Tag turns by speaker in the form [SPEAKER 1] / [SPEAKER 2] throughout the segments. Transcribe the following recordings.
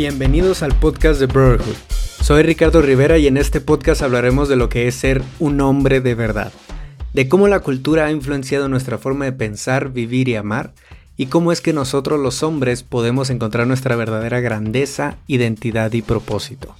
[SPEAKER 1] Bienvenidos al podcast de Brotherhood. Soy Ricardo Rivera y en este podcast hablaremos de lo que es ser un hombre de verdad, de cómo la cultura ha influenciado nuestra forma de pensar, vivir y amar, y cómo es que nosotros los hombres podemos encontrar nuestra verdadera grandeza, identidad y propósito.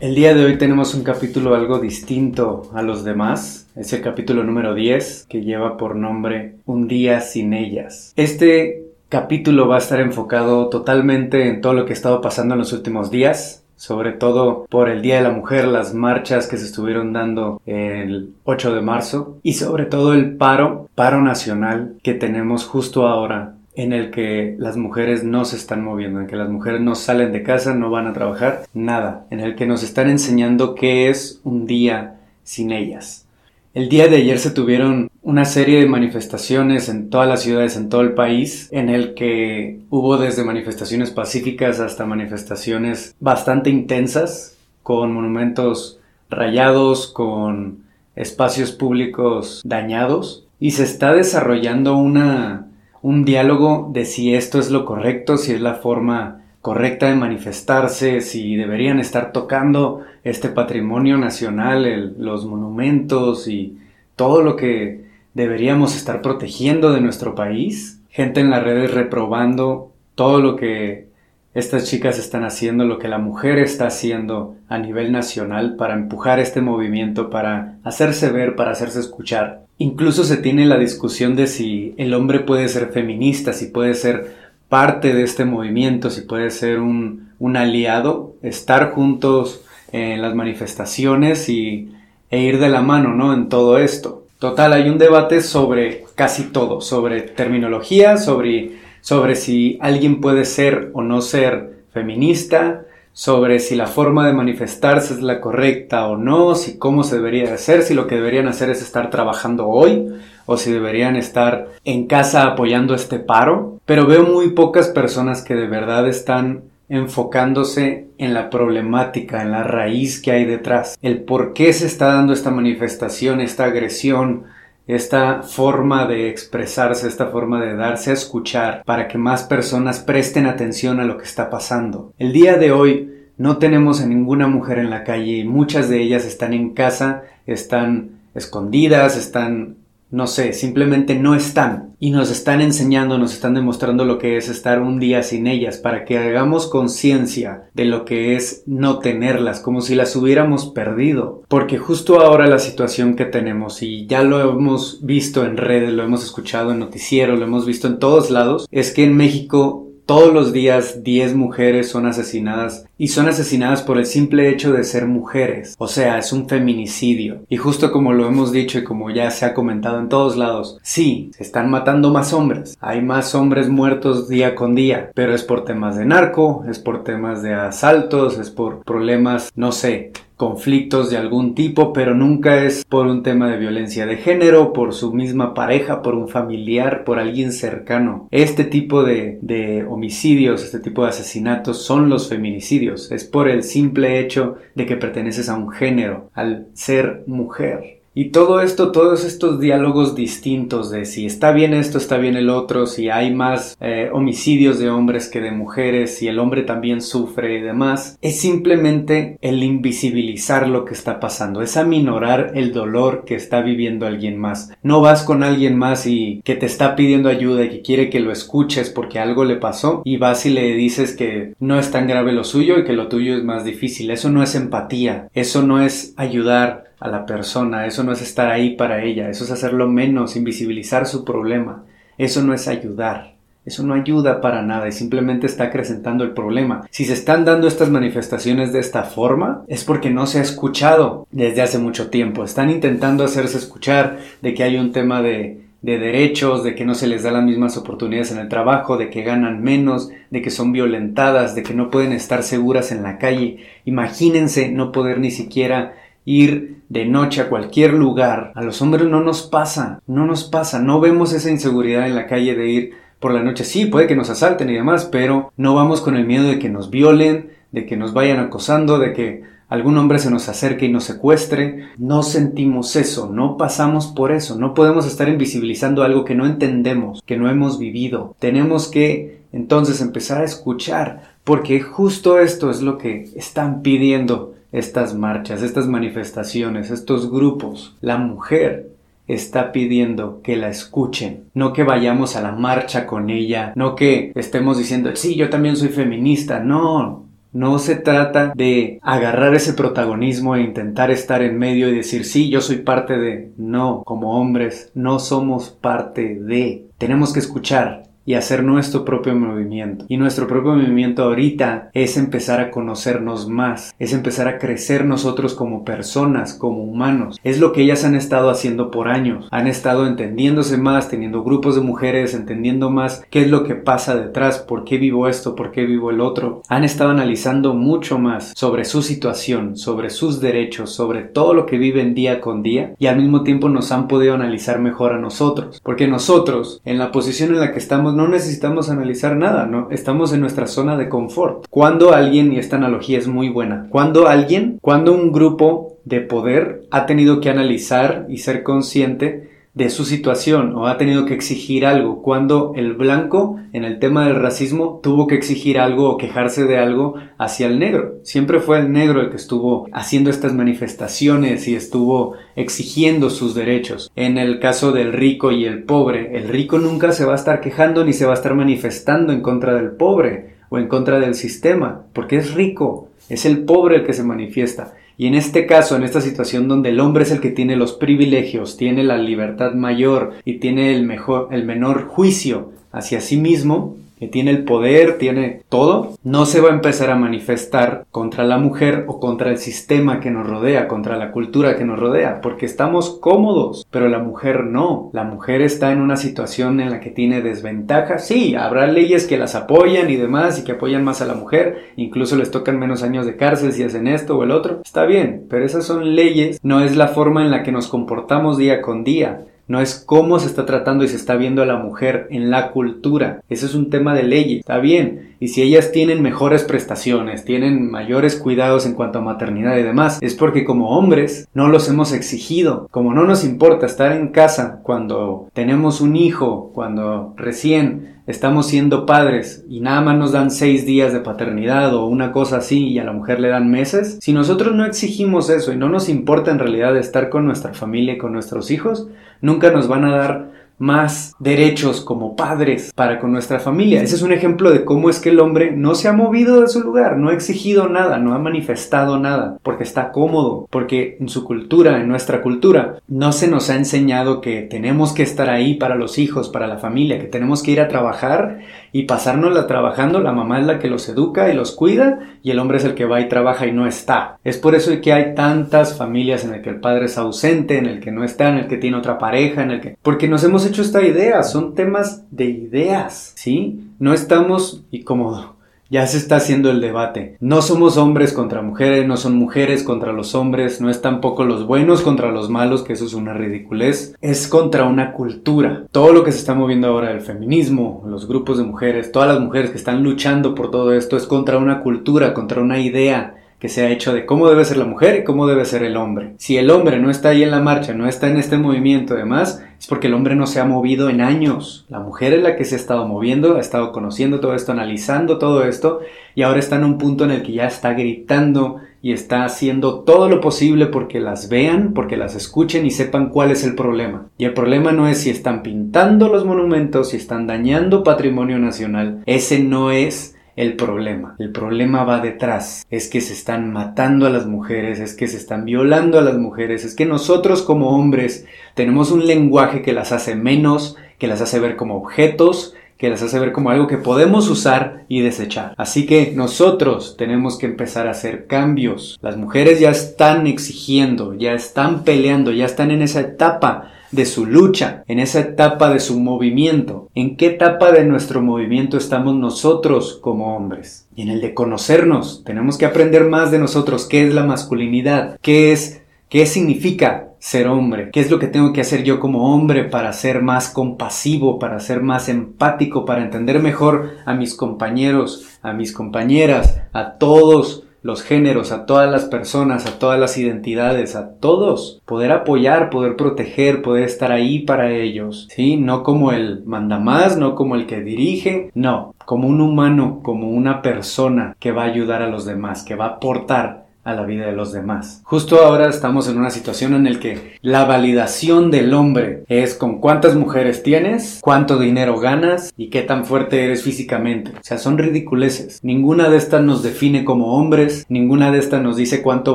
[SPEAKER 1] El día de hoy tenemos un capítulo algo distinto a los demás. Es el capítulo número 10 que lleva por nombre Un día sin ellas. Este capítulo va a estar enfocado totalmente en todo lo que ha estado pasando en los últimos días, sobre todo por el Día de la Mujer, las marchas que se estuvieron dando el 8 de marzo y sobre todo el paro, paro nacional que tenemos justo ahora en el que las mujeres no se están moviendo, en que las mujeres no salen de casa, no van a trabajar, nada, en el que nos están enseñando qué es un día sin ellas. El día de ayer se tuvieron una serie de manifestaciones en todas las ciudades, en todo el país, en el que hubo desde manifestaciones pacíficas hasta manifestaciones bastante intensas, con monumentos rayados, con espacios públicos dañados, y se está desarrollando una, un diálogo de si esto es lo correcto, si es la forma correcta de manifestarse, si deberían estar tocando este patrimonio nacional, los monumentos y todo lo que deberíamos estar protegiendo de nuestro país. Gente en las redes reprobando todo lo que estas chicas están haciendo, lo que la mujer está haciendo a nivel nacional para empujar este movimiento, para hacerse ver, para hacerse escuchar. Incluso se tiene la discusión de si el hombre puede ser feminista, si puede ser parte de este movimiento, si puede ser un, un aliado, estar juntos en las manifestaciones y, e ir de la mano, ¿no? En todo esto. Total, hay un debate sobre casi todo, sobre terminología, sobre, sobre si alguien puede ser o no ser feminista, sobre si la forma de manifestarse es la correcta o no, si cómo se debería hacer, si lo que deberían hacer es estar trabajando hoy o si deberían estar en casa apoyando este paro. Pero veo muy pocas personas que de verdad están enfocándose en la problemática, en la raíz que hay detrás, el por qué se está dando esta manifestación, esta agresión, esta forma de expresarse, esta forma de darse a escuchar para que más personas presten atención a lo que está pasando. El día de hoy no tenemos a ninguna mujer en la calle y muchas de ellas están en casa, están escondidas, están no sé, simplemente no están y nos están enseñando, nos están demostrando lo que es estar un día sin ellas para que hagamos conciencia de lo que es no tenerlas, como si las hubiéramos perdido. Porque justo ahora la situación que tenemos, y ya lo hemos visto en redes, lo hemos escuchado en noticiero, lo hemos visto en todos lados, es que en México todos los días 10 mujeres son asesinadas y son asesinadas por el simple hecho de ser mujeres. O sea, es un feminicidio. Y justo como lo hemos dicho y como ya se ha comentado en todos lados, sí, se están matando más hombres. Hay más hombres muertos día con día, pero es por temas de narco, es por temas de asaltos, es por problemas, no sé, conflictos de algún tipo, pero nunca es por un tema de violencia de género, por su misma pareja, por un familiar, por alguien cercano. Este tipo de, de, homicidios, este tipo de asesinatos son los feminicidios. Es por el simple hecho de que perteneces a un género, al ser mujer. Y todo esto, todos estos diálogos distintos de si está bien esto, está bien el otro, si hay más eh, homicidios de hombres que de mujeres, si el hombre también sufre y demás, es simplemente el invisibilizar lo que está pasando, es aminorar el dolor que está viviendo alguien más. No vas con alguien más y que te está pidiendo ayuda y que quiere que lo escuches porque algo le pasó y vas y le dices que no es tan grave lo suyo y que lo tuyo es más difícil. Eso no es empatía, eso no es ayudar a la persona, eso no es estar ahí para ella, eso es hacerlo menos, invisibilizar su problema, eso no es ayudar, eso no ayuda para nada y simplemente está acrecentando el problema. Si se están dando estas manifestaciones de esta forma, es porque no se ha escuchado desde hace mucho tiempo, están intentando hacerse escuchar de que hay un tema de de derechos, de que no se les da las mismas oportunidades en el trabajo, de que ganan menos, de que son violentadas, de que no pueden estar seguras en la calle. Imagínense no poder ni siquiera ir de noche a cualquier lugar. A los hombres no nos pasa, no nos pasa, no vemos esa inseguridad en la calle de ir por la noche. Sí, puede que nos asalten y demás, pero no vamos con el miedo de que nos violen, de que nos vayan acosando, de que algún hombre se nos acerque y nos secuestre. No sentimos eso, no pasamos por eso, no podemos estar invisibilizando algo que no entendemos, que no hemos vivido. Tenemos que entonces empezar a escuchar, porque justo esto es lo que están pidiendo estas marchas, estas manifestaciones, estos grupos. La mujer está pidiendo que la escuchen, no que vayamos a la marcha con ella, no que estemos diciendo, sí, yo también soy feminista, no. No se trata de agarrar ese protagonismo e intentar estar en medio y decir, sí, yo soy parte de... No, como hombres, no somos parte de... Tenemos que escuchar, y hacer nuestro propio movimiento. Y nuestro propio movimiento ahorita es empezar a conocernos más, es empezar a crecer nosotros como personas, como humanos. Es lo que ellas han estado haciendo por años. Han estado entendiéndose más, teniendo grupos de mujeres, entendiendo más qué es lo que pasa detrás, por qué vivo esto, por qué vivo el otro. Han estado analizando mucho más sobre su situación, sobre sus derechos, sobre todo lo que viven día con día y al mismo tiempo nos han podido analizar mejor a nosotros. Porque nosotros, en la posición en la que estamos, no necesitamos analizar nada, ¿no? Estamos en nuestra zona de confort. Cuando alguien, y esta analogía es muy buena, cuando alguien, cuando un grupo de poder ha tenido que analizar y ser consciente de su situación o ha tenido que exigir algo, cuando el blanco en el tema del racismo tuvo que exigir algo o quejarse de algo hacia el negro. Siempre fue el negro el que estuvo haciendo estas manifestaciones y estuvo exigiendo sus derechos. En el caso del rico y el pobre, el rico nunca se va a estar quejando ni se va a estar manifestando en contra del pobre o en contra del sistema, porque es rico, es el pobre el que se manifiesta. Y en este caso, en esta situación donde el hombre es el que tiene los privilegios, tiene la libertad mayor y tiene el mejor, el menor juicio hacia sí mismo, que tiene el poder, tiene todo, no se va a empezar a manifestar contra la mujer o contra el sistema que nos rodea, contra la cultura que nos rodea, porque estamos cómodos, pero la mujer no. La mujer está en una situación en la que tiene desventaja. Sí, habrá leyes que las apoyan y demás y que apoyan más a la mujer, incluso les tocan menos años de cárcel si hacen esto o el otro. Está bien, pero esas son leyes, no es la forma en la que nos comportamos día con día no es cómo se está tratando y se está viendo a la mujer en la cultura. Ese es un tema de ley, está bien. Y si ellas tienen mejores prestaciones, tienen mayores cuidados en cuanto a maternidad y demás, es porque como hombres no los hemos exigido. Como no nos importa estar en casa cuando tenemos un hijo, cuando recién estamos siendo padres y nada más nos dan seis días de paternidad o una cosa así y a la mujer le dan meses, si nosotros no exigimos eso y no nos importa en realidad estar con nuestra familia y con nuestros hijos, nunca nos van a dar más derechos como padres para con nuestra familia. Ese es un ejemplo de cómo es que el hombre no se ha movido de su lugar, no ha exigido nada, no ha manifestado nada, porque está cómodo, porque en su cultura, en nuestra cultura, no se nos ha enseñado que tenemos que estar ahí para los hijos, para la familia, que tenemos que ir a trabajar y pasárnosla trabajando, la mamá es la que los educa y los cuida y el hombre es el que va y trabaja y no está. Es por eso que hay tantas familias en el que el padre es ausente, en el que no está, en el que tiene otra pareja, en el que... Porque nos hemos hecho esta idea, son temas de ideas, ¿sí? No estamos, y como ya se está haciendo el debate. No somos hombres contra mujeres, no son mujeres contra los hombres, no es tampoco los buenos contra los malos, que eso es una ridiculez. Es contra una cultura. Todo lo que se está moviendo ahora, el feminismo, los grupos de mujeres, todas las mujeres que están luchando por todo esto, es contra una cultura, contra una idea que se ha hecho de cómo debe ser la mujer y cómo debe ser el hombre. Si el hombre no está ahí en la marcha, no está en este movimiento, además, es porque el hombre no se ha movido en años. La mujer es la que se ha estado moviendo, ha estado conociendo todo esto, analizando todo esto, y ahora está en un punto en el que ya está gritando y está haciendo todo lo posible porque las vean, porque las escuchen y sepan cuál es el problema. Y el problema no es si están pintando los monumentos, si están dañando patrimonio nacional. Ese no es el problema. El problema va detrás. Es que se están matando a las mujeres, es que se están violando a las mujeres, es que nosotros como hombres tenemos un lenguaje que las hace menos, que las hace ver como objetos, que las hace ver como algo que podemos usar y desechar. Así que nosotros tenemos que empezar a hacer cambios. Las mujeres ya están exigiendo, ya están peleando, ya están en esa etapa de su lucha, en esa etapa de su movimiento. ¿En qué etapa de nuestro movimiento estamos nosotros como hombres? Y en el de conocernos, tenemos que aprender más de nosotros, qué es la masculinidad, qué es, qué significa ser hombre, qué es lo que tengo que hacer yo como hombre para ser más compasivo, para ser más empático, para entender mejor a mis compañeros, a mis compañeras, a todos los géneros, a todas las personas, a todas las identidades, a todos, poder apoyar, poder proteger, poder estar ahí para ellos, ¿sí? No como el manda más, no como el que dirige, no, como un humano, como una persona que va a ayudar a los demás, que va a aportar a la vida de los demás. Justo ahora estamos en una situación en la que la validación del hombre es con cuántas mujeres tienes, cuánto dinero ganas y qué tan fuerte eres físicamente. O sea, son ridiculeces. Ninguna de estas nos define como hombres, ninguna de estas nos dice cuánto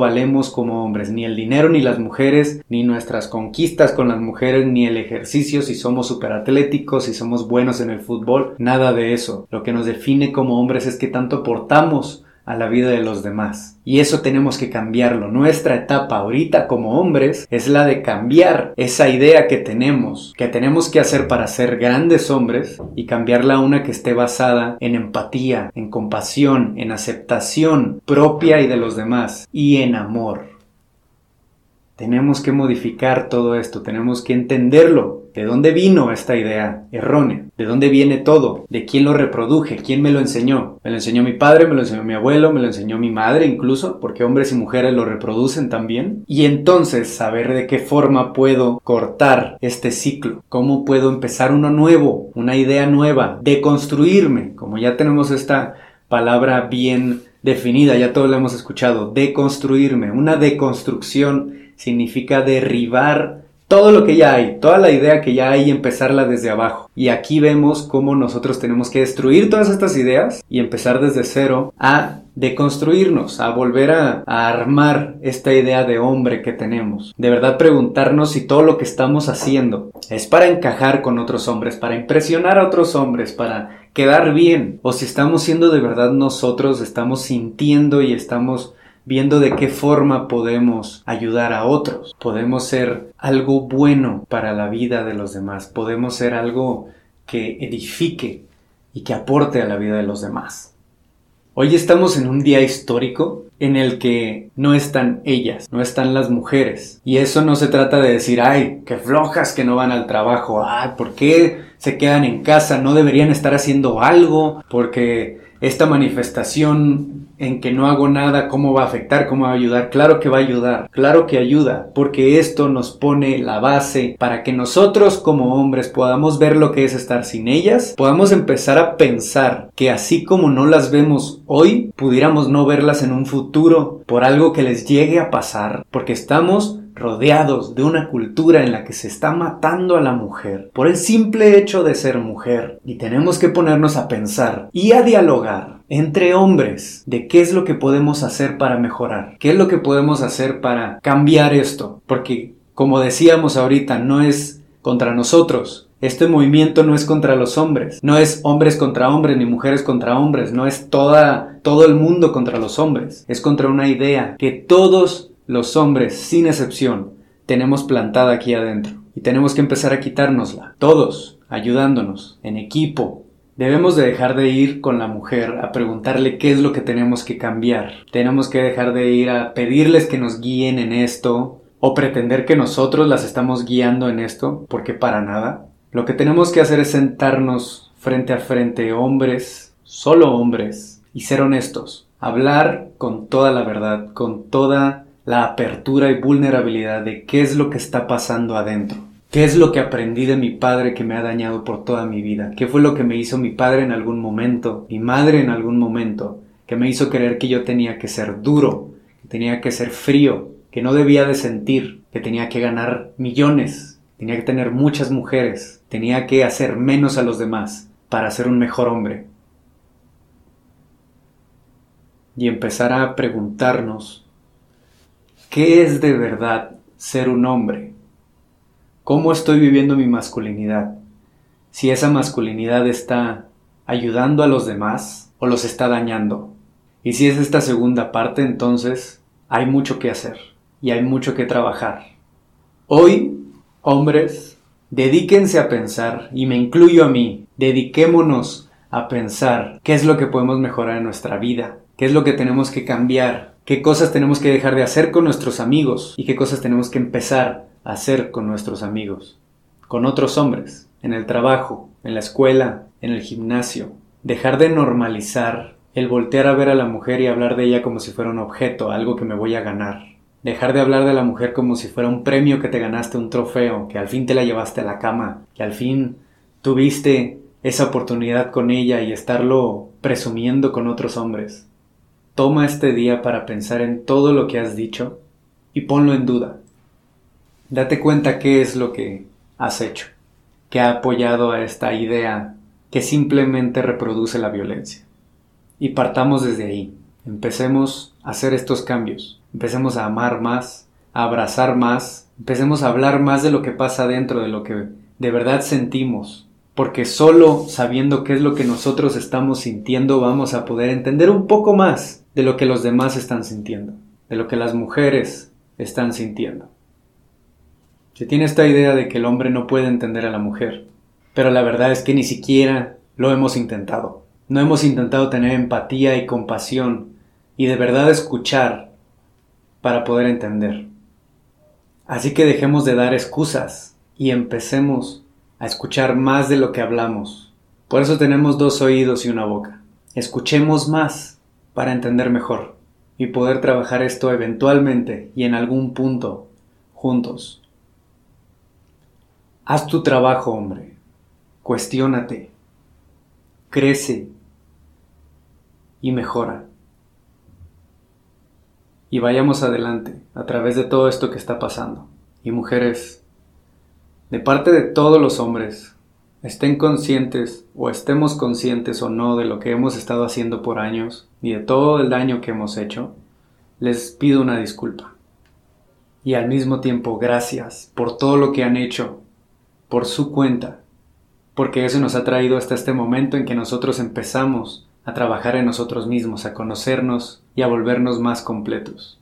[SPEAKER 1] valemos como hombres, ni el dinero, ni las mujeres, ni nuestras conquistas con las mujeres, ni el ejercicio, si somos superatléticos, si somos buenos en el fútbol, nada de eso. Lo que nos define como hombres es qué tanto aportamos a la vida de los demás. Y eso tenemos que cambiarlo. Nuestra etapa ahorita como hombres es la de cambiar esa idea que tenemos, que tenemos que hacer para ser grandes hombres y cambiarla a una que esté basada en empatía, en compasión, en aceptación propia y de los demás y en amor. Tenemos que modificar todo esto, tenemos que entenderlo. ¿De dónde vino esta idea errónea? ¿De dónde viene todo? ¿De quién lo reproduje? ¿Quién me lo enseñó? Me lo enseñó mi padre, me lo enseñó mi abuelo, me lo enseñó mi madre incluso, porque hombres y mujeres lo reproducen también. Y entonces saber de qué forma puedo cortar este ciclo, cómo puedo empezar uno nuevo, una idea nueva, deconstruirme, como ya tenemos esta palabra bien definida, ya todos la hemos escuchado, deconstruirme, una deconstrucción significa derribar todo lo que ya hay, toda la idea que ya hay empezarla desde abajo. Y aquí vemos cómo nosotros tenemos que destruir todas estas ideas y empezar desde cero a deconstruirnos, a volver a, a, armar esta idea de hombre que tenemos. De verdad preguntarnos si todo lo que estamos haciendo es para encajar con otros hombres, para impresionar a otros hombres, para quedar bien, o si estamos siendo de verdad nosotros, estamos sintiendo y estamos viendo de qué forma podemos ayudar a otros. Podemos ser algo bueno para la vida de los demás. Podemos ser algo que edifique y que aporte a la vida de los demás. Hoy estamos en un día histórico en el que no están ellas, no están las mujeres. Y eso no se trata de decir, ay, qué flojas que no van al trabajo, ay, ¿por qué se quedan en casa? No deberían estar haciendo algo, porque esta manifestación en que no hago nada, ¿cómo va a afectar? ¿Cómo va a ayudar? Claro que va a ayudar, claro que ayuda, porque esto nos pone la base para que nosotros como hombres podamos ver lo que es estar sin ellas, podamos empezar a pensar que así como no las vemos hoy, pudiéramos no verlas en un futuro por algo que les llegue a pasar, porque estamos rodeados de una cultura en la que se está matando a la mujer por el simple hecho de ser mujer. Y tenemos que ponernos a pensar y a dialogar entre hombres de qué es lo que podemos hacer para mejorar, qué es lo que podemos hacer para cambiar esto, porque como decíamos ahorita, no es contra nosotros, este movimiento no es contra los hombres, no es hombres contra hombres ni mujeres contra hombres, no es toda, todo el mundo contra los hombres, es contra una idea que todos los hombres, sin excepción, tenemos plantada aquí adentro. Y tenemos que empezar a quitárnosla. Todos, ayudándonos, en equipo. Debemos de dejar de ir con la mujer a preguntarle qué es lo que tenemos que cambiar. Tenemos que dejar de ir a pedirles que nos guíen en esto o pretender que nosotros las estamos guiando en esto, porque para nada. Lo que tenemos que hacer es sentarnos frente a frente, hombres, solo hombres, y ser honestos. Hablar con toda la verdad, con toda la apertura y vulnerabilidad de qué es lo que está pasando adentro. ¿Qué es lo que aprendí de mi padre que me ha dañado por toda mi vida? ¿Qué fue lo que me hizo mi padre en algún momento, mi madre en algún momento, que me hizo creer que yo tenía que ser duro, que tenía que ser frío, que no debía de sentir, que tenía que ganar millones, tenía que tener muchas mujeres, tenía que hacer menos a los demás para ser un mejor hombre? Y empezar a preguntarnos ¿Qué es de verdad ser un hombre? ¿Cómo estoy viviendo mi masculinidad? Si esa masculinidad está ayudando a los demás o los está dañando. Y si es esta segunda parte, entonces hay mucho que hacer y hay mucho que trabajar. Hoy, hombres, dedíquense a pensar, y me incluyo a mí, dediquémonos a pensar qué es lo que podemos mejorar en nuestra vida, qué es lo que tenemos que cambiar qué cosas tenemos que dejar de hacer con nuestros amigos y qué cosas tenemos que empezar a hacer con nuestros amigos, con otros hombres, en el trabajo, en la escuela, en el gimnasio. Dejar de normalizar el voltear a ver a la mujer y hablar de ella como si fuera un objeto, algo que me voy a ganar. Dejar de hablar de la mujer como si fuera un premio que te ganaste, un trofeo, que al fin te la llevaste a la cama, que al fin tuviste esa oportunidad con ella y estarlo presumiendo con otros hombres. Toma este día para pensar en todo lo que has dicho y ponlo en duda. Date cuenta qué es lo que has hecho, que ha apoyado a esta idea que simplemente reproduce la violencia. Y partamos desde ahí. Empecemos a hacer estos cambios. Empecemos a amar más, a abrazar más. Empecemos a hablar más de lo que pasa dentro, de lo que de verdad sentimos. Porque solo sabiendo qué es lo que nosotros estamos sintiendo vamos a poder entender un poco más de lo que los demás están sintiendo, de lo que las mujeres están sintiendo. Se tiene esta idea de que el hombre no puede entender a la mujer, pero la verdad es que ni siquiera lo hemos intentado. No hemos intentado tener empatía y compasión y de verdad escuchar para poder entender. Así que dejemos de dar excusas y empecemos a escuchar más de lo que hablamos. Por eso tenemos dos oídos y una boca. Escuchemos más para entender mejor y poder trabajar esto eventualmente y en algún punto juntos. Haz tu trabajo, hombre. Cuestiónate. Crece y mejora. Y vayamos adelante a través de todo esto que está pasando. Y mujeres, de parte de todos los hombres, estén conscientes o estemos conscientes o no de lo que hemos estado haciendo por años y de todo el daño que hemos hecho, les pido una disculpa. Y al mismo tiempo gracias por todo lo que han hecho, por su cuenta, porque eso nos ha traído hasta este momento en que nosotros empezamos a trabajar en nosotros mismos, a conocernos y a volvernos más completos.